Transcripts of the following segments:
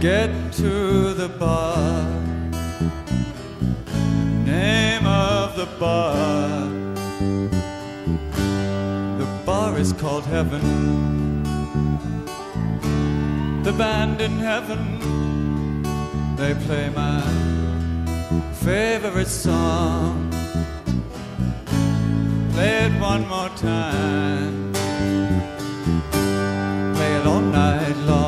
Get to the bar. Name of the bar. The bar is called Heaven. The band in heaven, they play my favorite song. Play it one more time play it all night long.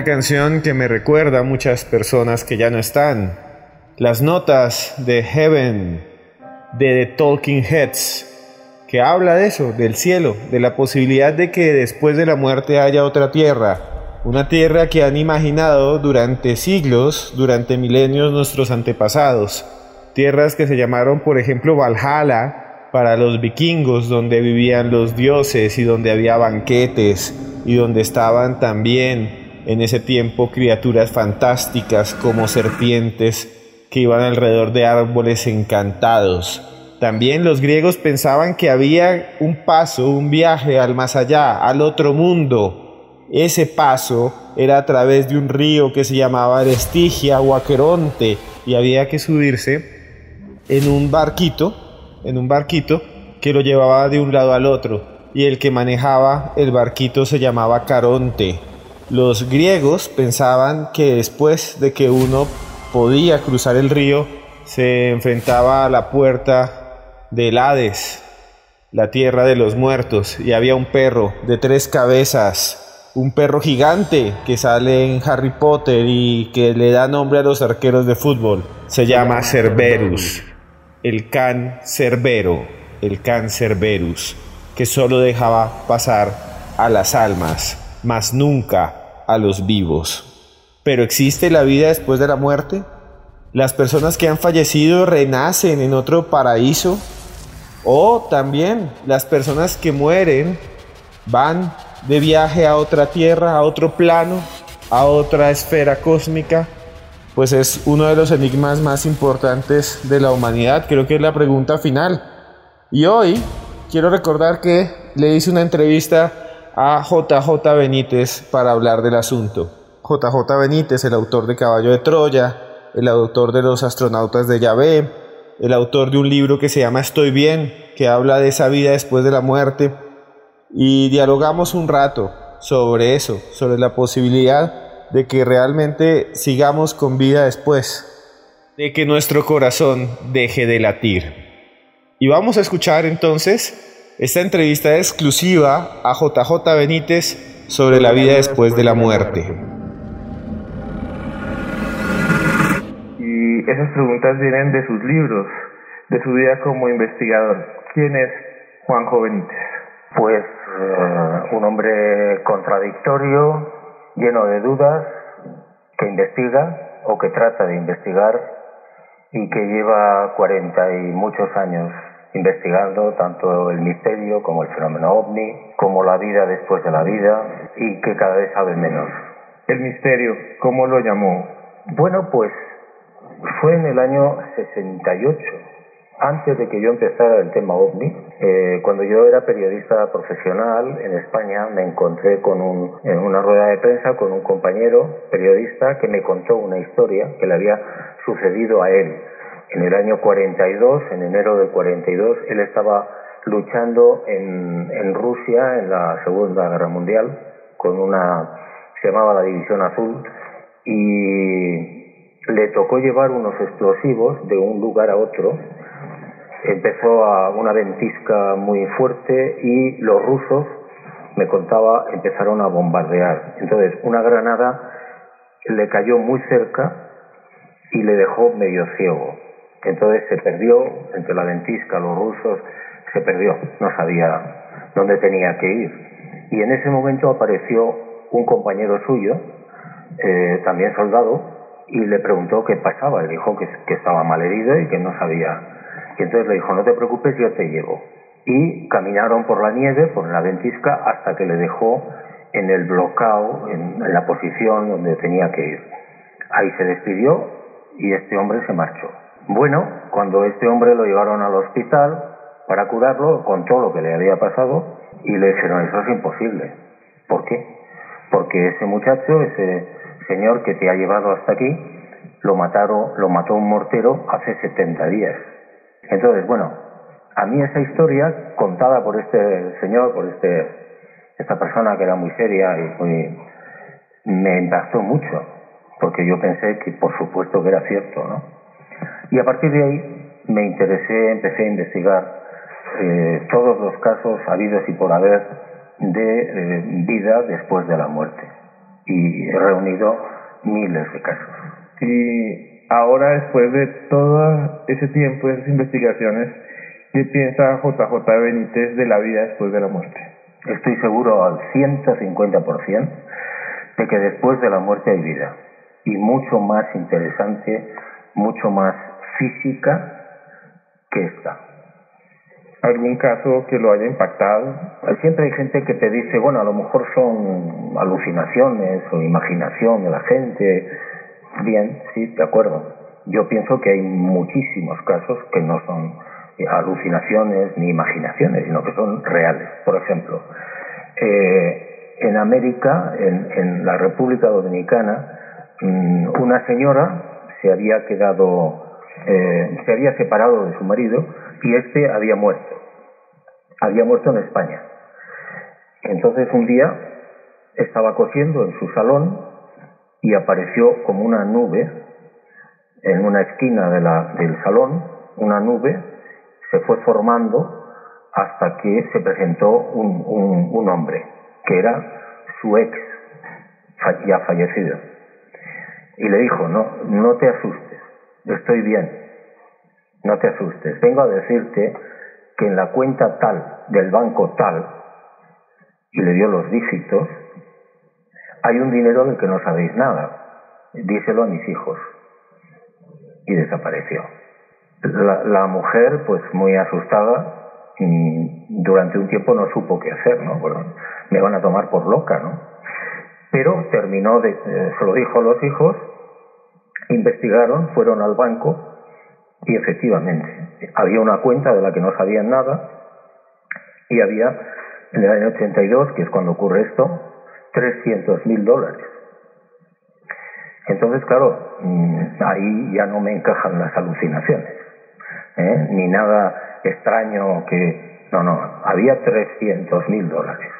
Una canción que me recuerda a muchas personas que ya no están. Las notas de Heaven de The Talking Heads, que habla de eso, del cielo, de la posibilidad de que después de la muerte haya otra tierra. Una tierra que han imaginado durante siglos, durante milenios nuestros antepasados. Tierras que se llamaron, por ejemplo, Valhalla para los vikingos, donde vivían los dioses y donde había banquetes y donde estaban también en ese tiempo criaturas fantásticas como serpientes que iban alrededor de árboles encantados. También los griegos pensaban que había un paso, un viaje al más allá, al otro mundo. Ese paso era a través de un río que se llamaba Estigia o Aqueronte y había que subirse en un barquito, en un barquito que lo llevaba de un lado al otro y el que manejaba el barquito se llamaba Caronte. Los griegos pensaban que después de que uno podía cruzar el río, se enfrentaba a la puerta del Hades, la tierra de los muertos, y había un perro de tres cabezas, un perro gigante que sale en Harry Potter y que le da nombre a los arqueros de fútbol. Se llama Cerberus, el can Cerbero, el can Cerberus, que solo dejaba pasar a las almas, mas nunca a los vivos. Pero ¿existe la vida después de la muerte? ¿Las personas que han fallecido renacen en otro paraíso? ¿O también las personas que mueren van de viaje a otra tierra, a otro plano, a otra esfera cósmica? Pues es uno de los enigmas más importantes de la humanidad. Creo que es la pregunta final. Y hoy quiero recordar que le hice una entrevista a JJ Benítez para hablar del asunto. JJ Benítez, el autor de Caballo de Troya, el autor de Los astronautas de Yahvé, el autor de un libro que se llama Estoy bien, que habla de esa vida después de la muerte, y dialogamos un rato sobre eso, sobre la posibilidad de que realmente sigamos con vida después, de que nuestro corazón deje de latir. Y vamos a escuchar entonces esta entrevista exclusiva a JJ Benítez sobre la vida después de la muerte. Y esas preguntas vienen de sus libros, de su vida como investigador. ¿Quién es Juanjo Benítez? Pues eh, un hombre contradictorio, lleno de dudas, que investiga o que trata de investigar y que lleva cuarenta y muchos años investigando tanto el misterio como el fenómeno ovni, como la vida después de la vida y que cada vez sabe menos. El misterio, ¿cómo lo llamó? Bueno, pues fue en el año 68, antes de que yo empezara el tema ovni, eh, cuando yo era periodista profesional en España, me encontré con un, en una rueda de prensa con un compañero periodista que me contó una historia que le había sucedido a él. En el año 42, en enero del 42, él estaba luchando en, en Rusia en la Segunda Guerra Mundial con una, se llamaba la División Azul, y le tocó llevar unos explosivos de un lugar a otro. Empezó a una ventisca muy fuerte y los rusos, me contaba, empezaron a bombardear. Entonces, una granada le cayó muy cerca y le dejó medio ciego. Entonces se perdió entre la ventisca, los rusos, se perdió, no sabía dónde tenía que ir. Y en ese momento apareció un compañero suyo, eh, también soldado, y le preguntó qué pasaba. Le dijo que, que estaba mal herido y que no sabía. Y entonces le dijo, no te preocupes, yo te llevo. Y caminaron por la nieve, por la ventisca, hasta que le dejó en el bloqueo, en la posición donde tenía que ir. Ahí se despidió y este hombre se marchó. Bueno, cuando este hombre lo llevaron al hospital para curarlo, contó lo que le había pasado y le dijeron, eso es imposible. ¿Por qué? Porque ese muchacho, ese señor que te ha llevado hasta aquí, lo mataron, lo mató un mortero hace 70 días. Entonces, bueno, a mí esa historia contada por este señor, por este esta persona que era muy seria y muy me impactó mucho, porque yo pensé que por supuesto que era cierto, ¿no? Y a partir de ahí me interesé, empecé a investigar eh, todos los casos habidos y por haber de eh, vida después de la muerte. Y he reunido miles de casos. Y ahora, después de todo ese tiempo, esas investigaciones, ¿qué piensa JJ Benítez de la vida después de la muerte? Estoy seguro al 150% de que después de la muerte hay vida. Y mucho más interesante, mucho más física que esta. ¿Algún caso que lo haya impactado? Siempre hay gente que te dice, bueno, a lo mejor son alucinaciones o imaginación de la gente. Bien, sí, de acuerdo. Yo pienso que hay muchísimos casos que no son alucinaciones ni imaginaciones, sino que son reales. Por ejemplo, eh, en América, en, la República Dominicana, mmm, una señora se había quedado, eh, se había separado de su marido y este había muerto. Había muerto en España. Entonces un día estaba cosiendo en su salón y apareció como una nube en una esquina de la, del salón, una nube se fue formando hasta que se presentó un, un, un hombre, que era su ex, ya fallecido. Y le dijo, no, no te asustes, estoy bien, no te asustes, vengo a decirte que en la cuenta tal del banco tal, y le dio los dígitos, hay un dinero del que no sabéis nada, díselo a mis hijos. Y desapareció. La, la, mujer, pues muy asustada, durante un tiempo no supo qué hacer, ¿no? Me van a tomar por loca, ¿no? Pero terminó de, eh, se lo dijo a los hijos, investigaron, fueron al banco y efectivamente había una cuenta de la que no sabían nada y había en el año 82, que es cuando ocurre esto, 300 mil dólares. Entonces, claro, ahí ya no me encajan las alucinaciones. ¿eh? ni nada extraño que... No, no, había 300 mil dólares.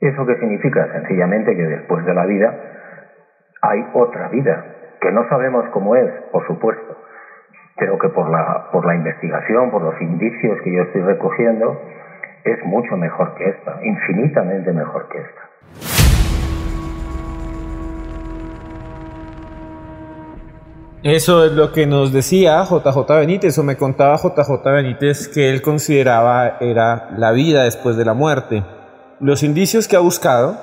¿Eso qué significa? Sencillamente que después de la vida hay otra vida, que no sabemos cómo es, por supuesto, pero que por la, por la investigación, por los indicios que yo estoy recogiendo, es mucho mejor que esta, infinitamente mejor que esta. Eso es lo que nos decía JJ Benítez, o me contaba JJ Benítez que él consideraba era la vida después de la muerte. Los indicios que ha buscado,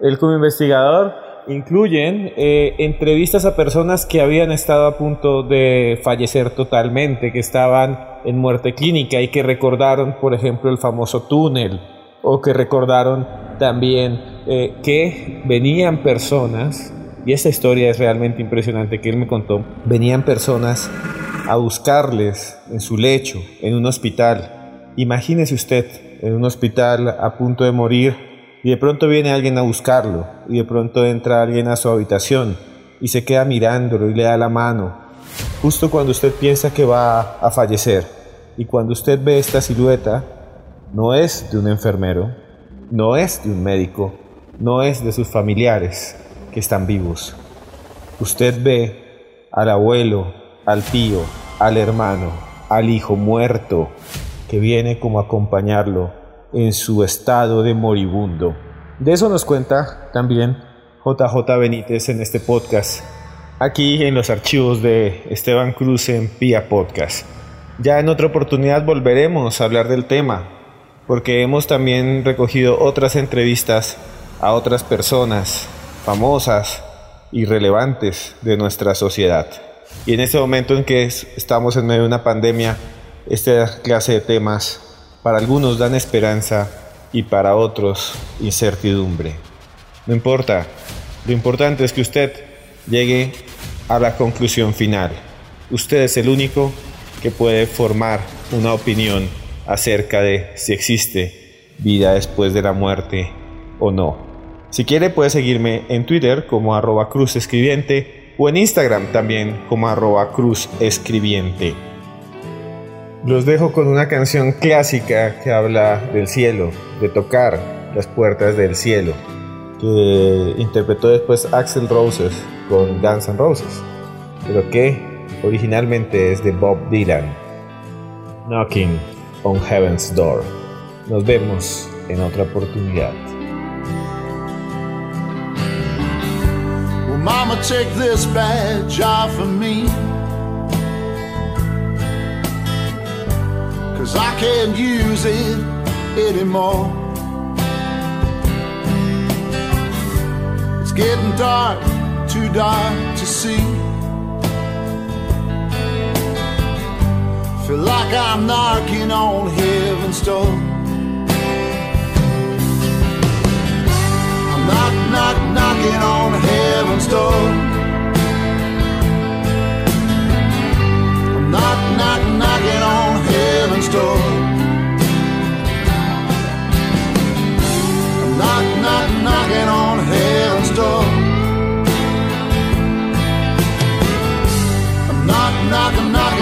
él como investigador, incluyen eh, entrevistas a personas que habían estado a punto de fallecer totalmente, que estaban en muerte clínica y que recordaron, por ejemplo, el famoso túnel, o que recordaron también eh, que venían personas y esta historia es realmente impresionante que él me contó. Venían personas a buscarles en su lecho, en un hospital. Imagínese usted en un hospital a punto de morir y de pronto viene alguien a buscarlo y de pronto entra alguien a su habitación y se queda mirándolo y le da la mano, justo cuando usted piensa que va a fallecer. Y cuando usted ve esta silueta, no es de un enfermero, no es de un médico, no es de sus familiares que están vivos. Usted ve al abuelo, al tío, al hermano, al hijo muerto que viene como a acompañarlo en su estado de moribundo. De eso nos cuenta también JJ Benítez en este podcast, aquí en los archivos de Esteban Cruz en Pía Podcast. Ya en otra oportunidad volveremos a hablar del tema, porque hemos también recogido otras entrevistas a otras personas famosas y relevantes de nuestra sociedad. Y en este momento en que estamos en medio de una pandemia, esta clase de temas para algunos dan esperanza y para otros incertidumbre. No importa, lo importante es que usted llegue a la conclusión final. Usted es el único que puede formar una opinión acerca de si existe vida después de la muerte o no. Si quiere puede seguirme en Twitter como arroba cruz escribiente o en Instagram también como arroba cruz escribiente. Los dejo con una canción clásica que habla del cielo, de tocar las puertas del cielo, que interpretó después Axel Roses con Guns N' Roses, pero que originalmente es de Bob Dylan. Knocking on Heaven's Door. Nos vemos en otra oportunidad. Well, mama, take this badge off of me. Cause I can't use it anymore. It's getting dark, too dark to see. Feel like I'm knocking on heaven's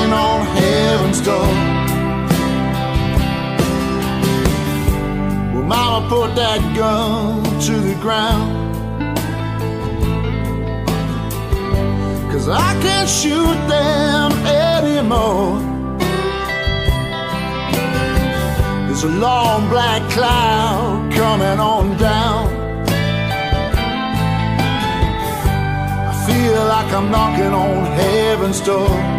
knocking on heaven's door. Well, mama put that gun to the ground. Cause I can't shoot them anymore. There's a long black cloud coming on down. I feel like I'm knocking on heaven's door.